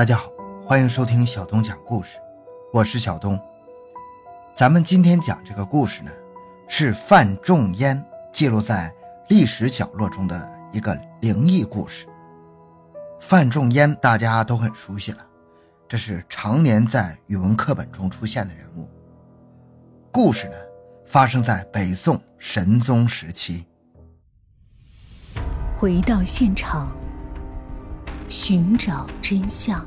大家好，欢迎收听小东讲故事，我是小东。咱们今天讲这个故事呢，是范仲淹记录在历史角落中的一个灵异故事。范仲淹大家都很熟悉了，这是常年在语文课本中出现的人物。故事呢，发生在北宋神宗时期。回到现场，寻找真相。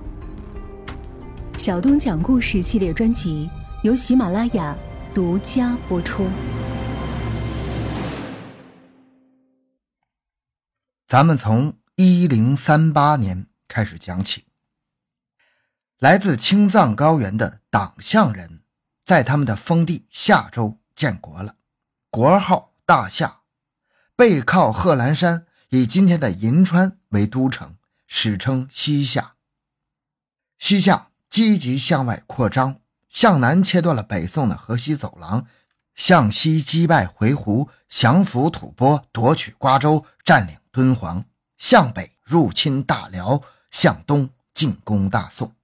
小东讲故事系列专辑由喜马拉雅独家播出。咱们从一零三八年开始讲起。来自青藏高原的党项人，在他们的封地夏州建国了，国号大夏，背靠贺兰山。以今天的银川为都城，史称西夏。西夏积极向外扩张，向南切断了北宋的河西走廊，向西击败回鹘，降服吐蕃，夺取瓜州，占领敦煌；向北入侵大辽，向东进攻大宋。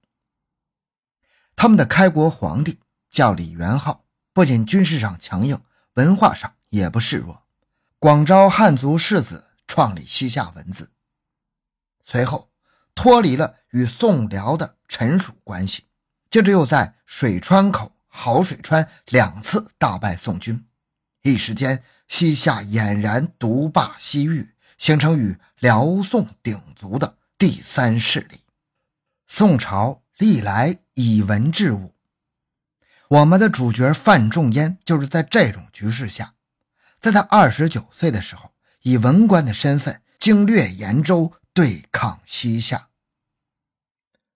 他们的开国皇帝叫李元昊，不仅军事上强硬，文化上也不示弱，广招汉族士子。创立西夏文字，随后脱离了与宋辽的臣属关系，接着又在水川口、好水川两次大败宋军，一时间西夏俨然独霸西域，形成与辽宋鼎足的第三势力。宋朝历来以文治武，我们的主角范仲淹就是在这种局势下，在他二十九岁的时候。以文官的身份经略延州，对抗西夏。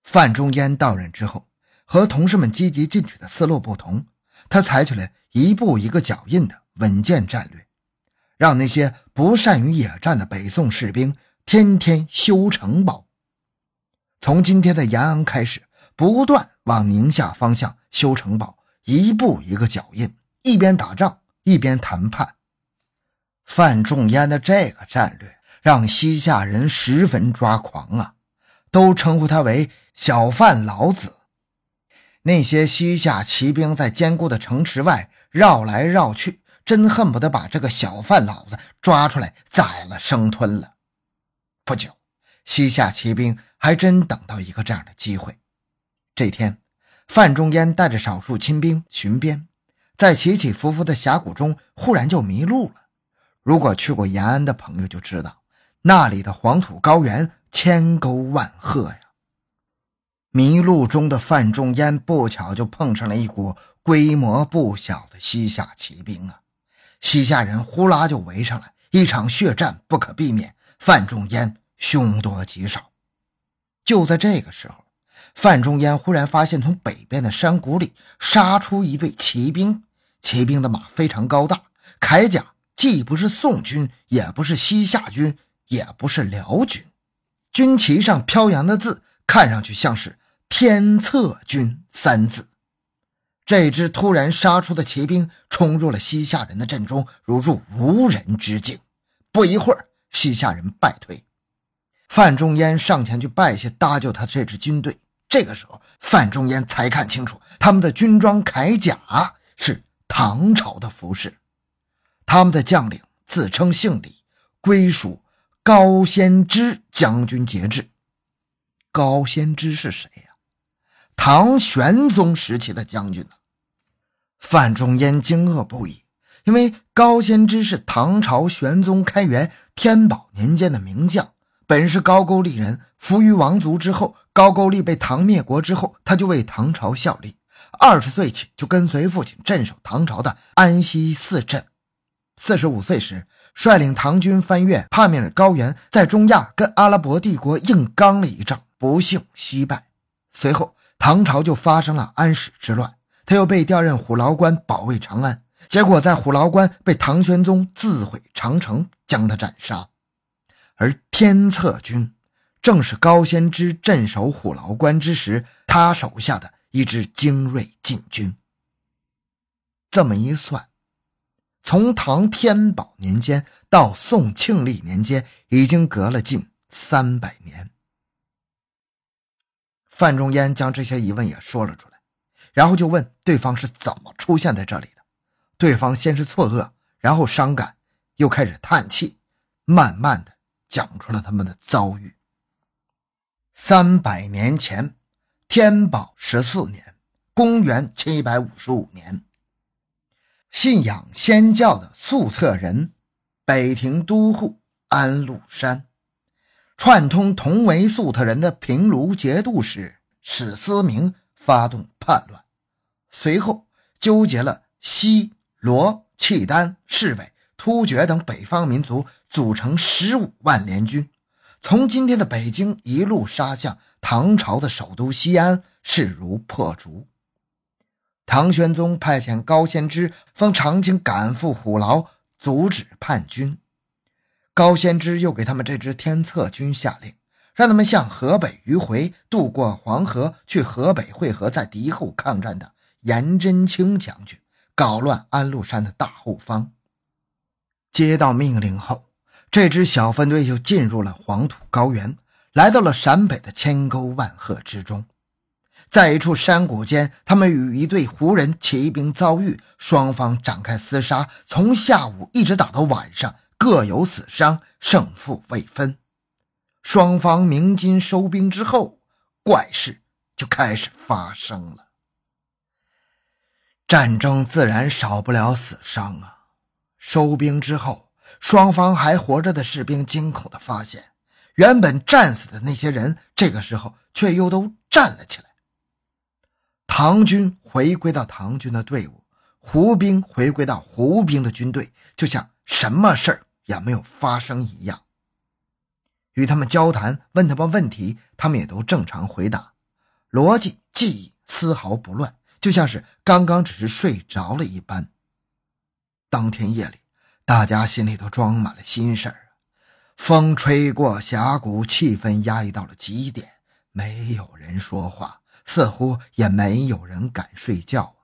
范仲淹到任之后，和同事们积极进取的思路不同，他采取了一步一个脚印的稳健战略，让那些不善于野战的北宋士兵天天修城堡。从今天的延安开始，不断往宁夏方向修城堡，一步一个脚印，一边打仗一边谈判。范仲淹的这个战略让西夏人十分抓狂啊，都称呼他为“小范老子”。那些西夏骑兵在坚固的城池外绕来绕去，真恨不得把这个小范老子抓出来宰了生吞了。不久，西夏骑兵还真等到一个这样的机会。这天，范仲淹带着少数亲兵巡边，在起起伏伏的峡谷中，忽然就迷路了。如果去过延安的朋友就知道，那里的黄土高原千沟万壑呀。迷路中的范仲淹不巧就碰上了一股规模不小的西夏骑兵啊！西夏人呼啦就围上来，一场血战不可避免。范仲淹凶多吉少。就在这个时候，范仲淹忽然发现，从北边的山谷里杀出一队骑兵，骑兵的马非常高大，铠甲。既不是宋军，也不是西夏军，也不是辽军，军旗上飘扬的字看上去像是“天策军”三字。这支突然杀出的骑兵冲入了西夏人的阵中，如入无人之境。不一会儿，西夏人败退。范仲淹上前去拜谢搭救他这支军队。这个时候，范仲淹才看清楚，他们的军装铠甲是唐朝的服饰。他们的将领自称姓李，归属高仙芝将军节制。高仙芝是谁呀？唐玄宗时期的将军呢？范仲淹惊愕不已，因为高仙芝是唐朝玄宗开元天宝年间的名将，本是高句丽人，服于王族之后，高句丽被唐灭国之后，他就为唐朝效力。二十岁起就跟随父亲镇守唐朝的安西四镇。四十五岁时，率领唐军翻越帕米尔高原，在中亚跟阿拉伯帝国硬刚了一仗，不幸惜败。随后，唐朝就发生了安史之乱，他又被调任虎牢关保卫长安，结果在虎牢关被唐玄宗自毁长城，将他斩杀。而天策军正是高仙芝镇守虎牢关之时，他手下的一支精锐禁军。这么一算。从唐天宝年间到宋庆历年间，已经隔了近三百年。范仲淹将这些疑问也说了出来，然后就问对方是怎么出现在这里的。对方先是错愕，然后伤感，又开始叹气，慢慢的讲出了他们的遭遇。三百年前，天宝十四年，公元七百五十五年，信仰仙教的粟特人，北庭都护安禄山。串通同为粟特人的平卢节度使史思明发动叛乱，随后纠结了西、罗、契丹、士韦、突厥等北方民族，组成十五万联军，从今天的北京一路杀向唐朝的首都西安，势如破竹。唐玄宗派遣高仙芝封长清赶赴虎牢，阻止叛军。高仙芝又给他们这支天策军下令，让他们向河北迂回，渡过黄河，去河北会合在敌后抗战的颜真卿将军，搞乱安禄山的大后方。接到命令后，这支小分队就进入了黄土高原，来到了陕北的千沟万壑之中。在一处山谷间，他们与一队胡人骑兵遭遇，双方展开厮杀，从下午一直打到晚上。各有死伤，胜负未分。双方鸣金收兵之后，怪事就开始发生了。战争自然少不了死伤啊！收兵之后，双方还活着的士兵惊恐地发现，原本战死的那些人，这个时候却又都站了起来。唐军回归到唐军的队伍，胡兵回归到胡兵的军队，就像什么事儿。也没有发生一样。与他们交谈，问他们问题，他们也都正常回答，逻辑记忆丝毫不乱，就像是刚刚只是睡着了一般。当天夜里，大家心里都装满了心事儿。风吹过峡谷，气氛压抑到了极点，没有人说话，似乎也没有人敢睡觉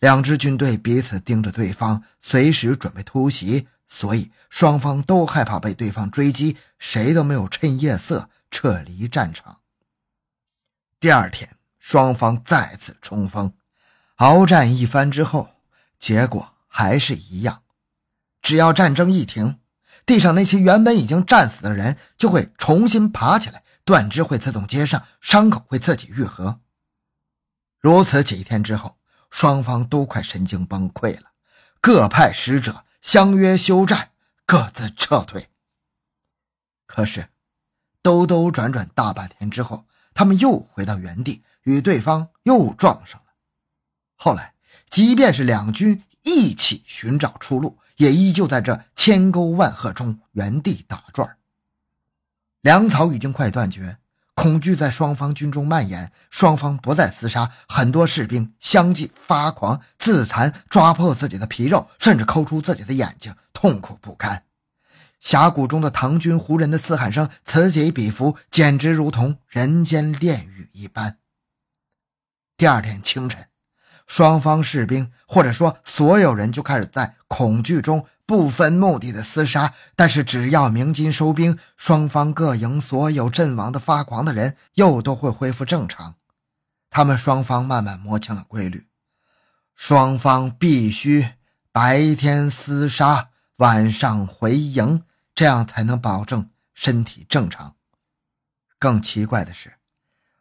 两支军队彼此盯着对方，随时准备突袭。所以双方都害怕被对方追击，谁都没有趁夜色撤离战场。第二天，双方再次冲锋，鏖战一番之后，结果还是一样。只要战争一停，地上那些原本已经战死的人就会重新爬起来，断肢会自动接上，伤口会自己愈合。如此几天之后，双方都快神经崩溃了，各派使者。相约休战，各自撤退。可是，兜兜转转大半天之后，他们又回到原地，与对方又撞上了。后来，即便是两军一起寻找出路，也依旧在这千沟万壑中原地打转。粮草已经快断绝。恐惧在双方军中蔓延，双方不再厮杀，很多士兵相继发狂、自残，抓破自己的皮肉，甚至抠出自己的眼睛，痛苦不堪。峡谷中的唐军、胡人的嘶喊声此起彼伏，简直如同人间炼狱一般。第二天清晨，双方士兵，或者说所有人，就开始在恐惧中。不分目的的厮杀，但是只要鸣金收兵，双方各营所有阵亡的发狂的人又都会恢复正常。他们双方慢慢摸清了规律：双方必须白天厮杀，晚上回营，这样才能保证身体正常。更奇怪的是，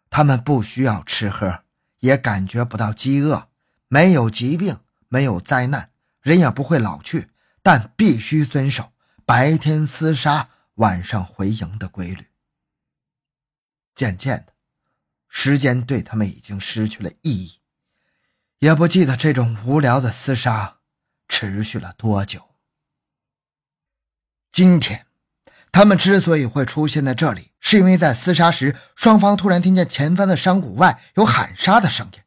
他们不需要吃喝，也感觉不到饥饿，没有疾病，没有灾难，人也不会老去。但必须遵守白天厮杀、晚上回营的规律。渐渐的，时间对他们已经失去了意义，也不记得这种无聊的厮杀持续了多久。今天，他们之所以会出现在这里，是因为在厮杀时，双方突然听见前方的山谷外有喊杀的声音。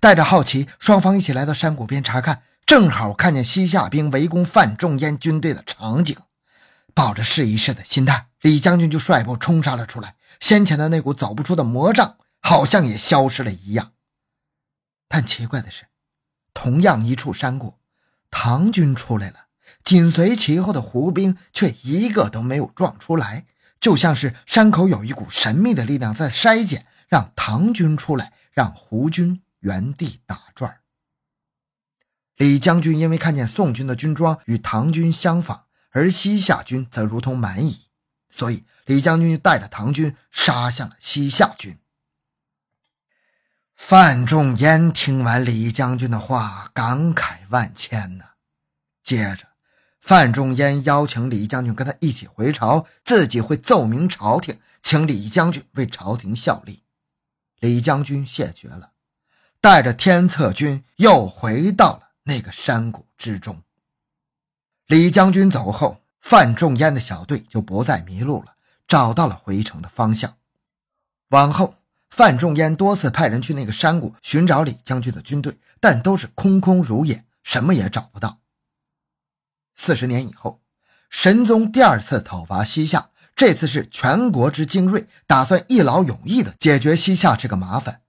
带着好奇，双方一起来到山谷边查看。正好看见西夏兵围攻范仲淹军队的场景，抱着试一试的心态，李将军就率部冲杀了出来。先前的那股走不出的魔障，好像也消失了一样。但奇怪的是，同样一处山谷，唐军出来了，紧随其后的胡兵却一个都没有撞出来，就像是山口有一股神秘的力量在筛检，让唐军出来，让胡军原地打转。李将军因为看见宋军的军装与唐军相仿，而西夏军则如同蛮夷，所以李将军就带着唐军杀向了西夏军。范仲淹听完李将军的话，感慨万千呐。接着，范仲淹邀请李将军跟他一起回朝，自己会奏明朝廷，请李将军为朝廷效力。李将军谢绝了，带着天策军又回到了那个山谷之中。李将军走后，范仲淹的小队就不再迷路了，找到了回城的方向。往后。范仲淹多次派人去那个山谷寻找李将军的军队，但都是空空如也，什么也找不到。四十年以后，神宗第二次讨伐西夏，这次是全国之精锐，打算一劳永逸地解决西夏这个麻烦。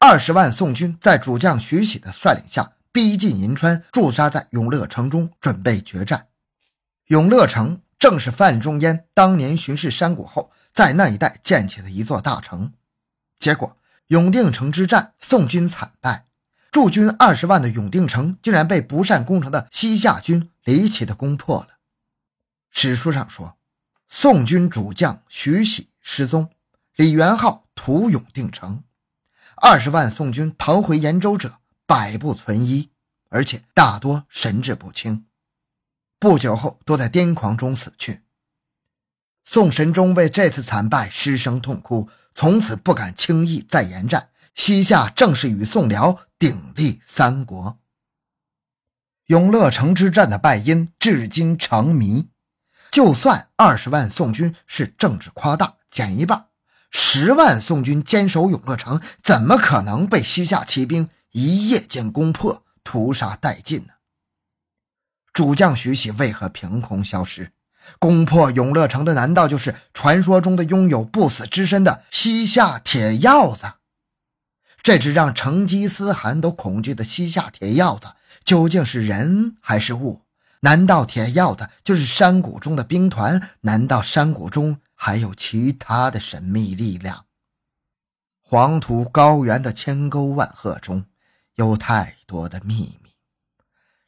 二十万宋军在主将徐喜的率领下逼近银川，驻扎在永乐城中，准备决战。永乐城正是范仲淹当年巡视山谷后，在那一带建起的一座大城。结果，永定城之战，宋军惨败，驻军二十万的永定城竟然被不善攻城的西夏军离奇的攻破了。史书上说，宋军主将徐喜失踪，李元昊屠永定城，二十万宋军逃回延州者百不存一，而且大多神志不清，不久后都在癫狂中死去。宋神宗为这次惨败失声痛哭。从此不敢轻易再言战，西夏正式与宋辽鼎立三国。永乐城之战的败因至今成谜。就算二十万宋军是政治夸大，减一半，十万宋军坚守永乐城，怎么可能被西夏骑兵一夜间攻破、屠杀殆尽呢？主将徐喜为何凭空消失？攻破永乐城的，难道就是传说中的拥有不死之身的西夏铁鹞子？这只让成吉思汗都恐惧的西夏铁鹞子，究竟是人还是物？难道铁鹞子就是山谷中的兵团？难道山谷中还有其他的神秘力量？黄土高原的千沟万壑中，有太多的秘密，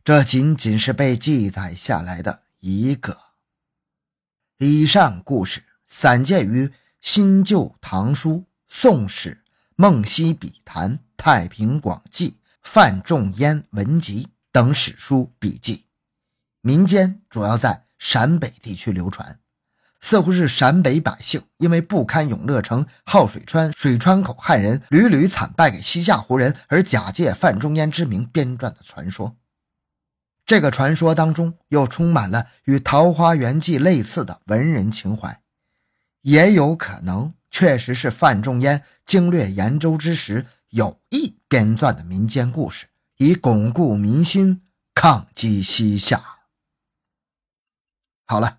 这仅仅是被记载下来的一个。以上故事散见于《新旧唐书》《宋史》《梦溪笔谈》《太平广记》《范仲淹文集》等史书笔记，民间主要在陕北地区流传，似乎是陕北百姓因为不堪永乐城、浩水川、水川口汉人屡屡惨败给西夏胡人，而假借范仲淹之名编撰的传说。这个传说当中又充满了与《桃花源记》类似的文人情怀，也有可能确实是范仲淹经略延州之时有意编撰的民间故事，以巩固民心，抗击西夏。好了，